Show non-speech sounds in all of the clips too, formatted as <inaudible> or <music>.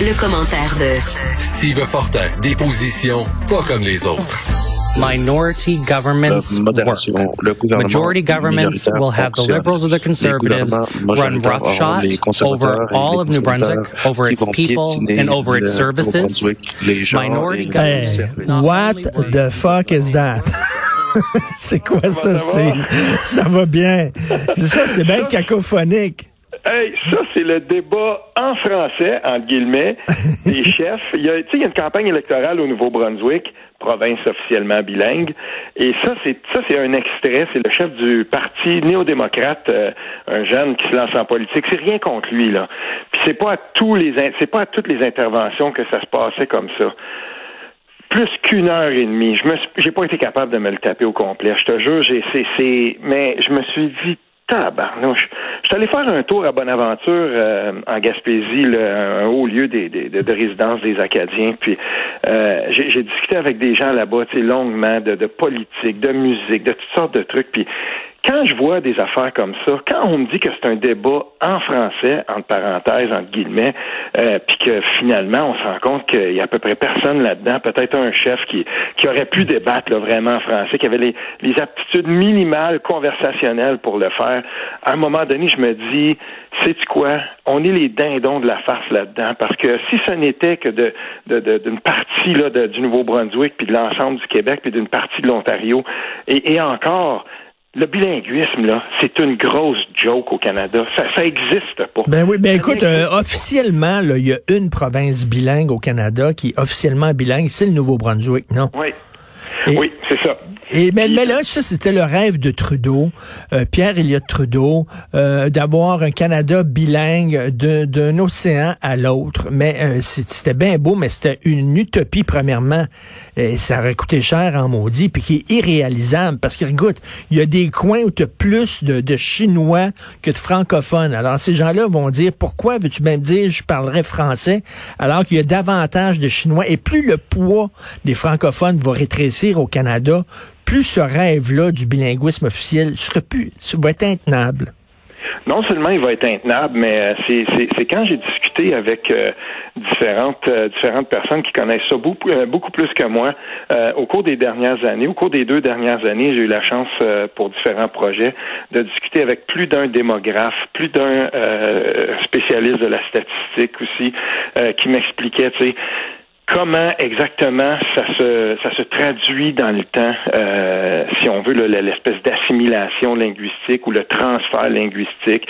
Le, commentaire de Steve Fortin, des positions pas comme les autres. minority governments work. Majority governments will have the liberals or the conservatives run roughshod over all of New Brunswick, over its people, and over its services. Minority governments. Hey, what the fuck is that? <laughs> c'est quoi ça, Steve? Ça va bien. Ça, c'est bien cacophonique. Hey, ça, c'est le débat en français, entre guillemets, <laughs> des chefs. Il y, a, il y a une campagne électorale au Nouveau-Brunswick, province officiellement bilingue. Et ça, c'est ça, c'est un extrait. C'est le chef du parti néo-démocrate, euh, un jeune qui se lance en politique. C'est rien contre lui, là. Puis c'est pas à tous les c'est pas à toutes les interventions que ça se passait comme ça plus qu'une heure et demie. Je me j'ai pas été capable de me le taper au complet. Je te jure, j'ai c'est mais je me suis dit Je suis allé faire un tour à Bonaventure euh, en Gaspésie, un haut lieu des, de, résidence des Acadiens. Puis euh, j'ai discuté avec des gens là-bas, longuement, de, de politique, de musique, de toutes sortes de trucs. Puis quand je vois des affaires comme ça, quand on me dit que c'est un débat en français, entre parenthèses, entre guillemets, euh, puis que finalement on se rend compte qu'il y a à peu près personne là-dedans, peut-être un chef qui, qui aurait pu débattre vraiment en français, qui avait les, les aptitudes minimales conversationnelles pour le faire, à un moment donné, je me dis, sais-tu quoi? On est les dindons de la farce là-dedans, parce que si ce n'était que de, d'une partie là, du Nouveau-Brunswick, puis de l'ensemble du Québec, puis d'une partie de l'Ontario, et, et encore, le bilinguisme, là, c'est une grosse joke au Canada. Ça, ça existe pas. Ben oui, ben écoute, euh, officiellement, il y a une province bilingue au Canada qui est officiellement bilingue, c'est le Nouveau-Brunswick, non? Oui. Oui, c'est ça. Et mais, mais, là, ça, c'était le rêve de Trudeau, euh, Pierre Elliott Trudeau, euh, d'avoir un Canada bilingue d'un océan à l'autre. Mais euh, c'était bien beau, mais c'était une utopie, premièrement. Et ça aurait coûté cher en maudit, puis qui est irréalisable. Parce que, écoute, il y a des coins où tu as plus de, de, Chinois que de francophones. Alors, ces gens-là vont dire, pourquoi veux-tu même dire je parlerai français, alors qu'il y a davantage de Chinois. Et plus le poids des francophones va rétrécir? Au Canada, plus ce rêve-là du bilinguisme officiel serait plus, va être intenable. Non seulement il va être intenable, mais euh, c'est quand j'ai discuté avec euh, différentes euh, différentes personnes qui connaissent ça beaucoup beaucoup plus que moi au cours des dernières années, au cours des deux dernières années, j'ai eu la chance pour différents projets de discuter avec plus d'un démographe, plus d'un spécialiste de la statistique aussi, qui m'expliquait, tu sais comment exactement ça se ça se traduit dans le temps, euh, si on veut l'espèce d'assimilation linguistique ou le transfert linguistique.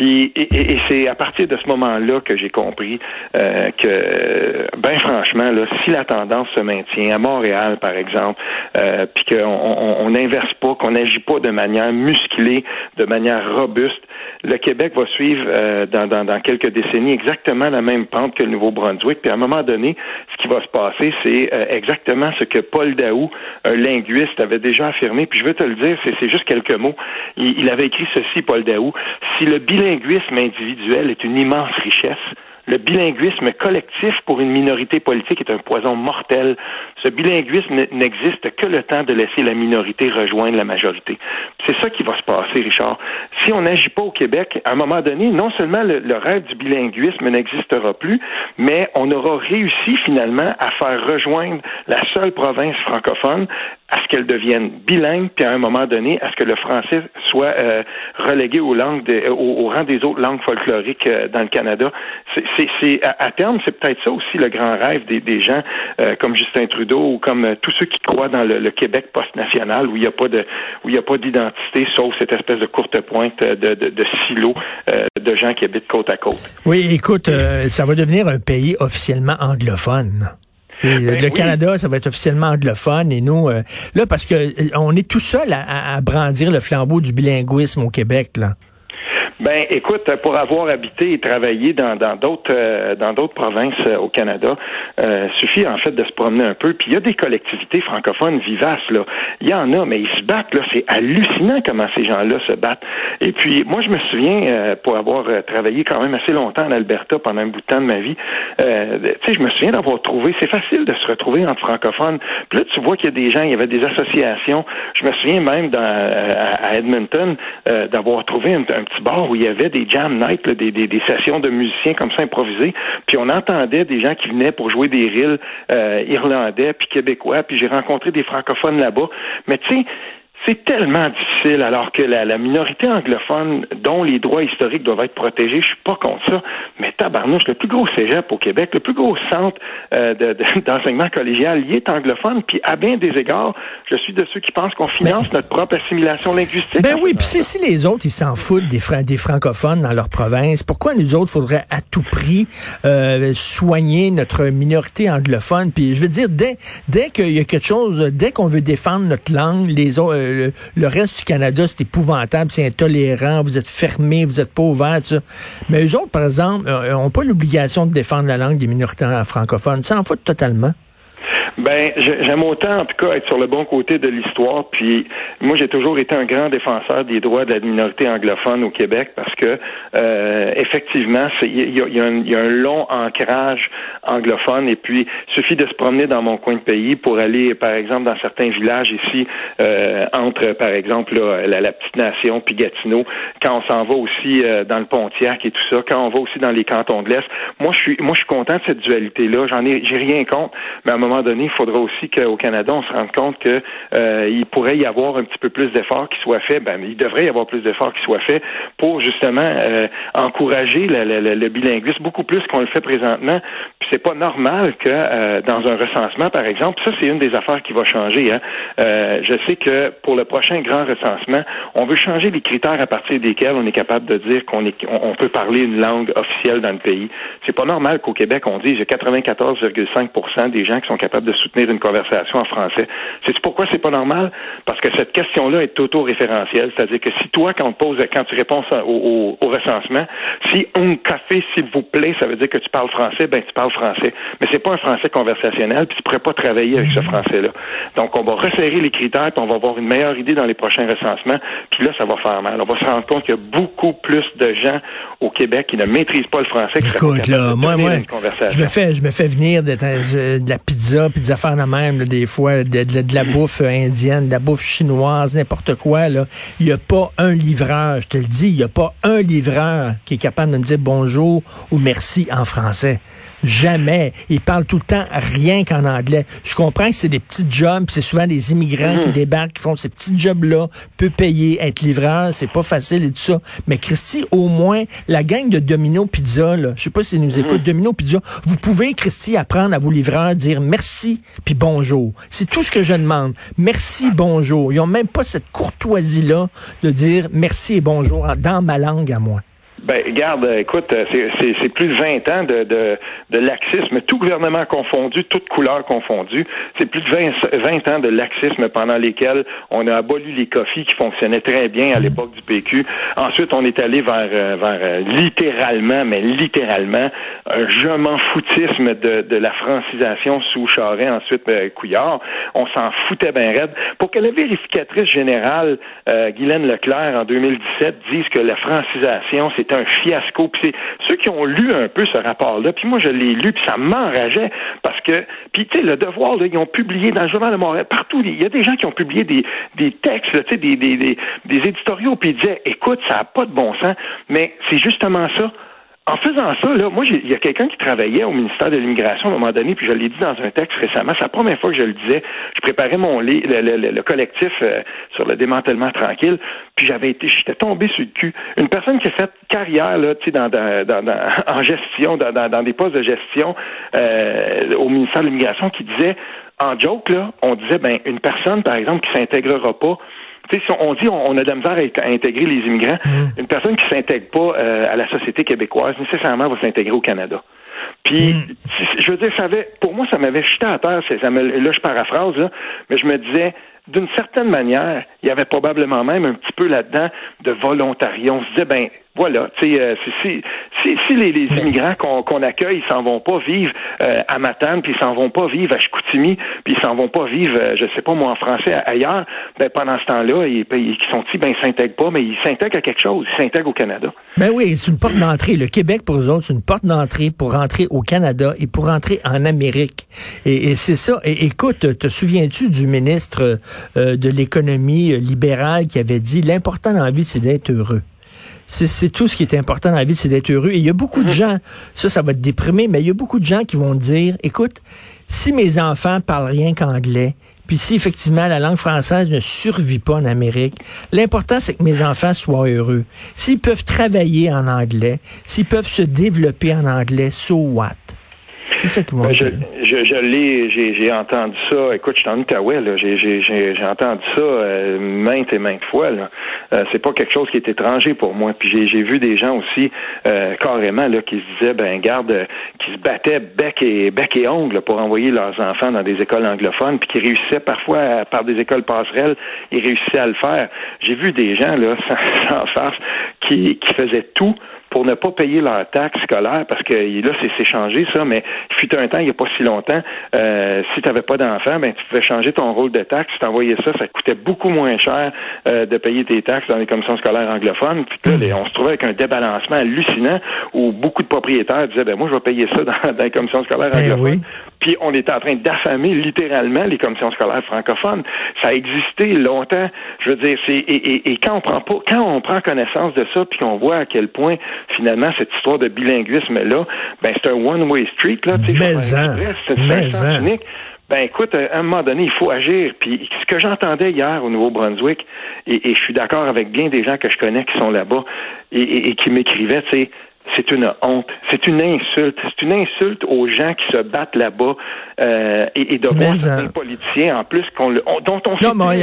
Puis et, c'est à partir de ce moment-là que j'ai compris euh, que, ben franchement, là, si la tendance se maintient à Montréal, par exemple, euh, puis qu'on n'inverse pas, qu'on n'agit pas de manière musclée, de manière robuste, le Québec va suivre euh, dans, quelques décennies exactement la même pente que le Nouveau-Brunswick. Puis à un moment donné, ce qui va se passer, c'est euh, exactement ce que Paul Daou, un linguiste, avait déjà affirmé. Puis je veux te le dire, c'est juste quelques mots. Il, il avait écrit ceci, Paul Daou. Si le bilinguisme individuel est une immense richesse, le bilinguisme collectif pour une minorité politique est un poison mortel. Ce bilinguisme n'existe que le temps de laisser la minorité rejoindre la majorité. C'est ça qui va se passer, Richard. Si on n'agit pas au Québec, à un moment donné, non seulement le, le rêve du bilinguisme n'existera plus, mais on aura réussi finalement à faire rejoindre la seule province francophone à ce qu'elle devienne bilingue, puis à un moment donné, à ce que le français soit euh, relégué aux langues au, rang des autres langues folkloriques euh, dans le Canada. C'est, à, terme, c'est peut-être ça aussi le grand rêve des, des gens euh, comme Justin Trudeau ou comme tous ceux qui croient dans le, Québec post-national où il n'y a pas de où il y a pas d'identité sauf cette espèce de courte pointe de, de, de silo de gens qui habitent côte à côte. Oui, écoute, ça va devenir un pays officiellement anglophone. Ben le Canada, ça va être officiellement anglophone et nous, euh, là, parce que euh, on est tout seul à, brandir le flambeau du bilinguisme au Québec, là. Ben, écoute, pour avoir habité et travaillé dans d'autres euh, dans d'autres provinces euh, au Canada, euh, suffit en fait de se promener un peu. Puis il y a des collectivités francophones vivaces là. Il y en a, mais ils se battent là. C'est hallucinant comment ces gens-là se battent. Et puis moi, je me souviens pour avoir travaillé quand même assez longtemps en Alberta pendant un bout de temps de ma vie. tu sais, je me souviens d'avoir trouvé. C'est facile de se retrouver entre francophones. Puis là, tu vois qu'il y a des gens, il y avait des associations. Je me souviens même dans, à Edmonton d'avoir trouvé un, petit bar où il y avait des jam nights, des, des, sessions de musiciens comme ça improvisés. Puis on entendait des gens qui venaient pour jouer des reels euh, irlandais puis québécois. Puis j'ai rencontré des francophones là-bas. Mais tu sais, c'est tellement difficile alors que la, minorité anglophone dont les droits historiques doivent être protégés, je suis pas contre ça, mais tabarnouche, le plus gros cégep au Québec, le plus gros centre euh, <laughs> d'enseignement collégial, il est anglophone, puis à bien des égards, je suis de ceux qui pensent qu'on finance notre propre assimilation linguistique. Ben oui, puis si les autres, ils s'en foutent des, des francophones dans leur province, pourquoi nous autres, faudrait à tout prix euh, soigner notre minorité anglophone? Puis je veux dire, dès, dès qu'il y a quelque chose, dès qu'on veut défendre notre langue, les autres le, reste du Canada, c'est épouvantable, c'est intolérant, vous êtes fermé, vous êtes pas ouvert, ça. Mais eux autres, par exemple, n'ont euh, pas l'obligation de défendre la langue des minorités francophones. Ça en fout totalement. Ben, j'aime autant, en tout cas, être sur le bon côté de l'histoire. Puis, moi, j'ai toujours été un grand défenseur des droits de la minorité anglophone au Québec parce que, euh, effectivement, il y a, un long ancrage anglophone. Et puis, suffit de se promener dans mon coin de pays pour aller, par exemple, dans certains villages ici, euh, entre, par exemple, la, petite nation puis Gatineau. Quand on s'en va aussi euh, dans le Pontiac et tout ça, quand on va aussi dans les cantons de l'Est. Moi, je suis, moi, je suis content de cette dualité-là. J'en ai, j'ai rien contre, mais à un moment donné, il faudra aussi qu'au Canada, on se rende compte que euh, il pourrait y avoir un petit peu plus d'efforts qui soient faits. Ben, il devrait y avoir plus d'efforts qui soient faits pour justement euh, encourager le, bilinguisme beaucoup plus qu'on le fait présentement. Puis c'est pas normal que euh, dans un recensement, par exemple, ça c'est une des affaires qui va changer. Hein. je sais que pour le prochain grand recensement, on veut changer les critères à partir desquels on est capable de dire qu'on peut parler une langue officielle dans le pays. C'est pas normal qu'au Québec on dise 94,5% des gens qui sont capables de soutenir une conversation en français. C'est pourquoi c'est pas normal? Parce que cette question-là est auto-référentielle. C'est-à-dire que si toi, quand on pose, quand tu réponds au, recensement, si un café, s'il vous plaît, ça veut dire que tu parles français, ben tu parles français. Mais c'est pas un français conversationnel, puis tu pourrais pas travailler avec ce français-là. Donc, on va resserrer les critères, puis on va avoir une meilleure idée dans les prochains recensements, puis là, ça va faire mal. On va se rendre compte qu'il y a beaucoup plus de gens au Québec qui ne maîtrisent pas le français. Écoute, là, moi, moi, je me fais, je me fais venir de, de la pizza, puis des affaires de même, des fois, de, la bouffe indienne, de la bouffe chinoise, n'importe quoi. Là. Il n'y a pas un livreur, je te le dis, il n'y a pas un livreur qui est capable de me dire bonjour ou merci en français. Jamais. Il parle tout le temps rien qu'en anglais. Je comprends que c'est des petits jobs, c'est souvent des immigrants qui mhm. débarquent, qui font ces petits jobs-là, peu payer, être livreur, c'est pas facile et tout ça. Mais Christy, au moins, la gang de Domino Pizza, là, je sais pas si nous mhm. écoute, Domino Pizza, vous pouvez, Christy, apprendre à vos livreurs, dire merci puis bonjour. C'est tout ce que je demande. Merci, bonjour. Ils ont même pas cette courtoisie-là de dire merci et bonjour dans ma langue à moi. Ben, garde, écoute, c'est plus de 20 ans de, de, de, laxisme, tout gouvernement confondu, toutes couleurs confondues. C'est plus de 20, 20, ans de laxisme pendant lesquels on a aboli les coffees qui fonctionnaient très bien à l'époque du PQ. Ensuite, on est allé vers, euh, vers euh, littéralement, mais littéralement, un je m'en foutisme de, de la francisation sous Charest, ensuite euh, Couillard. On s'en foutait bien raide. Pour que la vérificatrice générale, euh, Guylaine Leclerc, en 2017, dise que la francisation, c'est un fiasco. Puis c'est ceux qui ont lu un peu ce rapport-là, puis moi je l'ai lu, puis ça m'enrageait parce que, puis tu sais, le devoir, là, ils ont publié dans le journal de Montréal, partout, il y a des gens qui ont publié des, des textes, sais, des, des, des, des éditoriaux, puis ils disaient, écoute, ça n'a pas de bon sens, mais c'est justement ça en faisant ça, là, moi, il y a quelqu'un qui travaillait au ministère de l'Immigration à un moment donné, puis je l'ai dit dans un texte récemment, c'est la première fois que je le disais. Je préparais mon lit, le, collectif euh, sur le démantèlement tranquille, puis j'avais été, j'étais tombé sur le cul. Une personne qui a fait carrière là, tu sais, dans, <laughs> en gestion, dans, des postes de gestion euh, au ministère de l'Immigration, qui disait en joke là, on disait ben une personne par exemple qui s'intégrera pas si on dit on, a de la misère à, intégrer les immigrants, mm. une personne qui s'intègre pas euh, à la société québécoise nécessairement va s'intégrer au Canada. Puis, mm. je veux dire, ça avait, pour moi, ça m'avait jeté à terre. Ça là, je paraphrase, là, mais je me disais, d'une certaine manière, il y avait probablement même un petit peu là-dedans de volontariat. On se disait, ben, Voilà. Tu sais, si, si, si, les, les immigrants qu'on accueille, ils s'en vont pas vivre à Matane, puis ils s'en vont pas vivre à Chicoutimi, puis ils s'en vont pas vivre, je sais pas moi, en français ailleurs, ben pendant ce temps-là, ils, ils sont-ils, ben ils s'intègrent pas, mais ils s'intègrent à quelque chose. Ils s'intègrent au Canada. Ben oui, c'est une porte d'entrée. Le Québec, pour eux autres, c'est une porte d'entrée pour rentrer au Canada et pour rentrer en Amérique. Et, c'est ça. Et, écoute, te souviens-tu du ministre euh, de l'économie libérale qui avait dit l'important dans la vie, c'est d'être heureux? C'est tout ce qui est important dans la vie, c'est d'être heureux. Et il y a beaucoup de mhm. gens, ça, ça va te déprimer, mais il y a beaucoup de gens qui vont dire, écoute, si mes enfants parlent rien qu'anglais, puis si effectivement la langue française ne survit pas en Amérique, l'important c'est que mes enfants soient heureux. S'ils peuvent travailler en anglais, s'ils peuvent se développer en anglais, so what? Ben, je, je, je l'ai, j'ai entendu ça. Écoute, je suis en Outaouais, là. J'ai entendu ça euh, maintes et maintes fois. Là. Euh, c'est pas quelque chose qui est étranger pour moi. Puis j'ai vu des gens aussi euh, carrément là qui se disaient, ben garde, qui se battaient bec et bec et ongles pour envoyer leurs enfants dans des écoles anglophones, puis qui réussissaient parfois par des écoles passerelles, ils réussissaient à le faire. J'ai vu des gens là <laughs> sans, sans farce qui, qui faisaient tout pour ne pas payer leur taxe scolaire, parce que là, c'est changé ça, mais il fut un temps, il n'y a pas si longtemps, euh, si tu n'avais pas d'enfant, ben tu pouvais changer ton rôle de taxe, tu t'envoyais ça, ça coûtait beaucoup moins cher euh, de payer tes taxes dans les commissions scolaires anglophones. Puis là, on se trouvait avec un débalancement hallucinant où beaucoup de propriétaires disaient ben moi je vais payer ça dans, dans les commissions scolaires ben anglophones. Puis on était en train d'affamer littéralement les commissions scolaires francophones. Ça a existé longtemps. Je veux dire, c'est et, et, quand on prend pas, quand on prend connaissance de ça, puis qu'on voit à quel point finalement cette histoire de bilinguisme là, ben c'est un one-way street là. Mais c'est unique. Ben écoute, à un moment donné, il faut agir. Puis ce que j'entendais hier au Nouveau-Brunswick, et, et, je suis d'accord avec bien des gens que je connais qui sont là-bas et, et qui m'écrivaient, tu sais, c'est une honte, c'est une insulte, c'est une insulte aux gens qui se battent là-bas euh, et, et, de voir certains politiciens en plus qu'on dont on non mais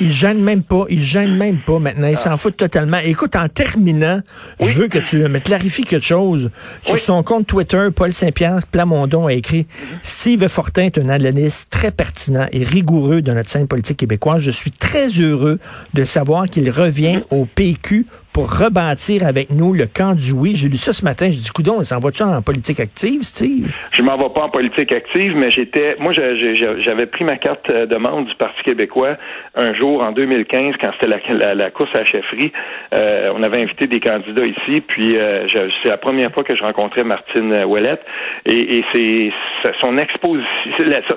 ils gênent même pas, ils gênent même pas maintenant, ils s'en foutent totalement. Écoute, en terminant, je veux que tu me clarifies quelque chose. Sur son compte Twitter. Paul Saint-Pierre Plamondon a écrit Steve Fortin est un analyste très pertinent et rigoureux de notre scène politique québécoise. Je suis très heureux de savoir qu'il revient au PQ pour rebâtir avec nous le camp du oui. J'ai lu ça ce matin. J'ai dit, coudon, on s'en va-tu en politique active, Steve? Je m'en vais pas en politique active, mais j'étais, moi, j'avais pris ma carte euh, de membre du Parti québécois un jour en 2015 quand c'était la, course à la chefferie. Euh, on avait invité des candidats ici, puis euh, c'est la première fois que je rencontrais Martine Ouellette et, c'est son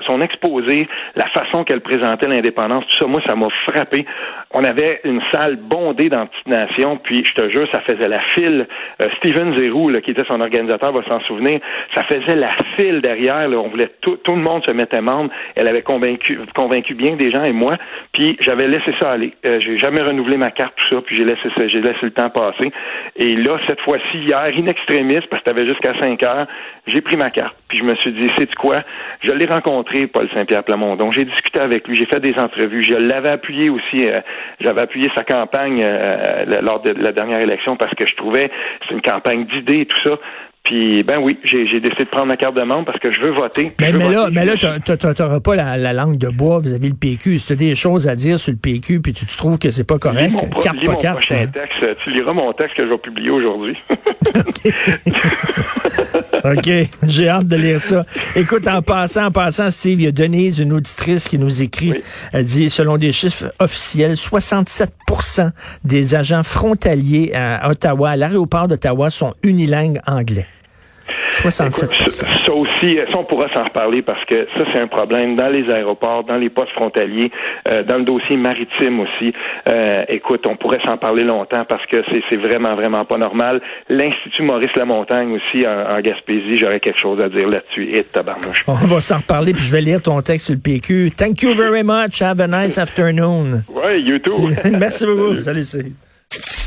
son exposé, la façon qu'elle présentait l'indépendance, tout ça, moi, ça m'a frappé. On avait une salle bondée dans puis je te jure, ça faisait la file. Steven Zerou, qui était son organisateur, va s'en souvenir, ça faisait la file derrière. on voulait tout, tout le monde se mettait membre. Elle avait convaincu, convaincu bien des gens et moi. Puis j'avais laissé ça aller. Euh, j'ai jamais renouvelé ma carte, tout ça, puis j'ai laissé j'ai laissé le temps passer. Et là, cette fois-ci, hier, in extremis, parce que t'avais jusqu'à 5 heures, j'ai pris ma carte. Puis je me suis dit, c'est quoi? Je l'ai rencontré, Paul Saint-Pierre Plamondon. J'ai discuté avec lui, j'ai fait des entrevues. Je l'avais appuyé aussi. Euh, j'avais appuyé sa campagne euh, lors de la dernière élection parce que je trouvais c'est une campagne d'idées et tout ça. Puis, ben oui, j'ai décidé de prendre ma carte de membre parce que je veux voter. Mais, mais, là, mais là, t'auras pas la, langue de bois vis-à-vis le PQ. Si t'as des choses à dire sur le PQ, puis tu, trouves que c'est pas correct, mon, carte lis mon Prochain hein. texte, tu liras mon texte que je vais publier aujourd'hui. <laughs> <laughs> OK, j'ai hâte de lire ça. Écoute, en passant, en passant, Steve, il y a Denise, une auditrice qui nous écrit. Elle dit, selon des chiffres officiels, 67% des agents frontaliers à Ottawa, à l'aéroport d'Ottawa, sont unilingues anglais. 67 Ça aussi, ça, on pourra s'en reparler parce que ça, c'est un problème dans les aéroports, dans les postes frontaliers, euh, dans le dossier maritime aussi. Euh, écoute, on pourrait s'en parler longtemps parce que c'est vraiment, vraiment pas normal. L'Institut Maurice Lamontagne aussi en, Gaspésie, j'aurais quelque chose à dire là-dessus. Et tabarnouche. On va s'en reparler, puis je vais lire ton texte sur le PQ. Thank you very much. Have a nice afternoon. Oui, you too. <laughs> Merci beaucoup. Salut, Salut.